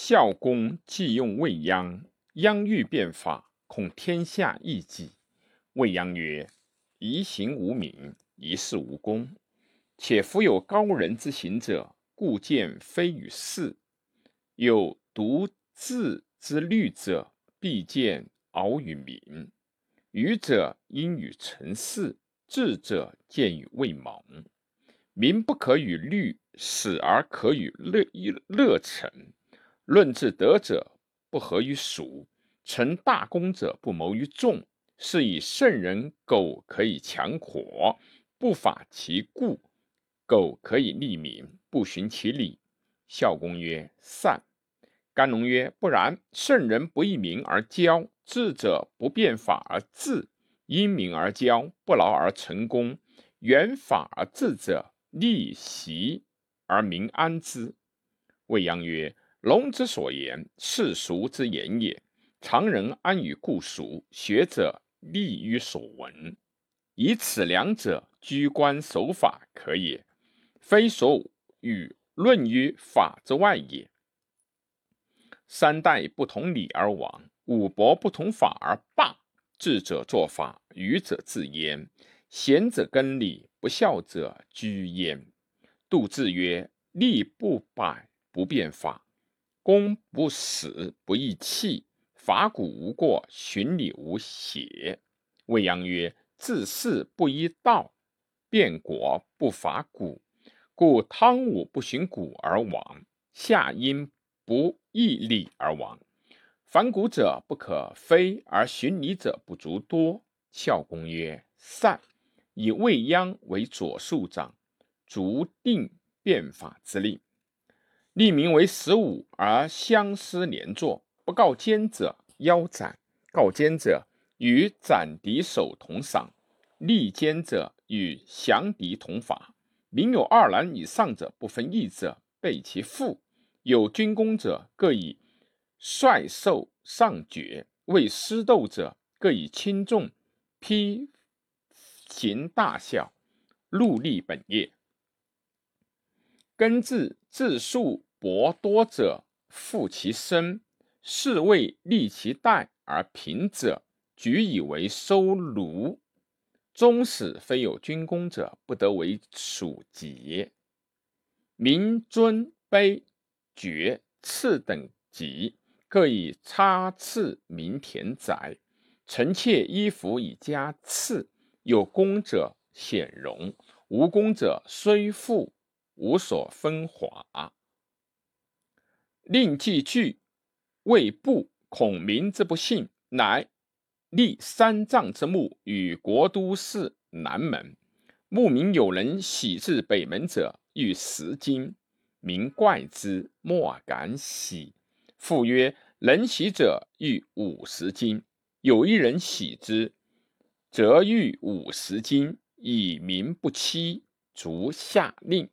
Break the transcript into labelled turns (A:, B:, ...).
A: 孝公既用未央，央欲变法，恐天下异己。未央曰：“宜行无名，宜事无功。且夫有高人之行者，故见非与事；有独自之虑者，必见敖与民。愚者因与成事，智者见与未萌。民不可与虑，死而可与乐乐成。论治德者，不合于俗；成大功者，不谋于众。是以圣人苟可以强火，不法其故；苟可以利民，不循其理。孝公曰：“善。”甘农曰：“不然。圣人不义民而骄，智者不变法而治，因民而骄，不劳而成功。远法而治者，利习而民安之。”未央曰：“龙之所言，世俗之言也。常人安于故俗？学者。”立于所闻，以此两者居官守法可也，非所与论于法之外也。三代不同理而亡，五伯不同法而霸。智者作法，愚者自焉；贤者更理，不孝者居焉。杜志曰：“利不百不变法，公不死不义弃。”法古无过，循礼无邪。未央曰：“治世不依道，变国不伐古。故汤武不循古而亡，夏殷不义礼而亡。反古者不可非，而循礼者不足多。”孝公曰：“善。”以未央为左庶长，逐定变法之令，立名为十五而相思连坐。不告奸者，腰斩；告奸者，与斩敌首同赏；立奸者与降敌同法。民有二男以上者，不分义者，备其父；有军功者，各以帅授上爵；为私斗者，各以轻重批行大小，戮力本业。根治自数薄多者，负其身。是谓立其代而贫者，举以为收奴。终始非有军功者，不得为属节。民尊卑爵次等级，各以差次民田宅，臣妾衣服以加次。有功者显荣，无功者虽富，无所分华。令既具。未布，恐民之不幸，乃立三丈之墓与国都寺南门。牧民有人喜至北门者，欲食金，民怪之，莫敢喜。复曰：人喜者欲五十金，有一人喜之，则欲五十金，以民不欺。卒下令。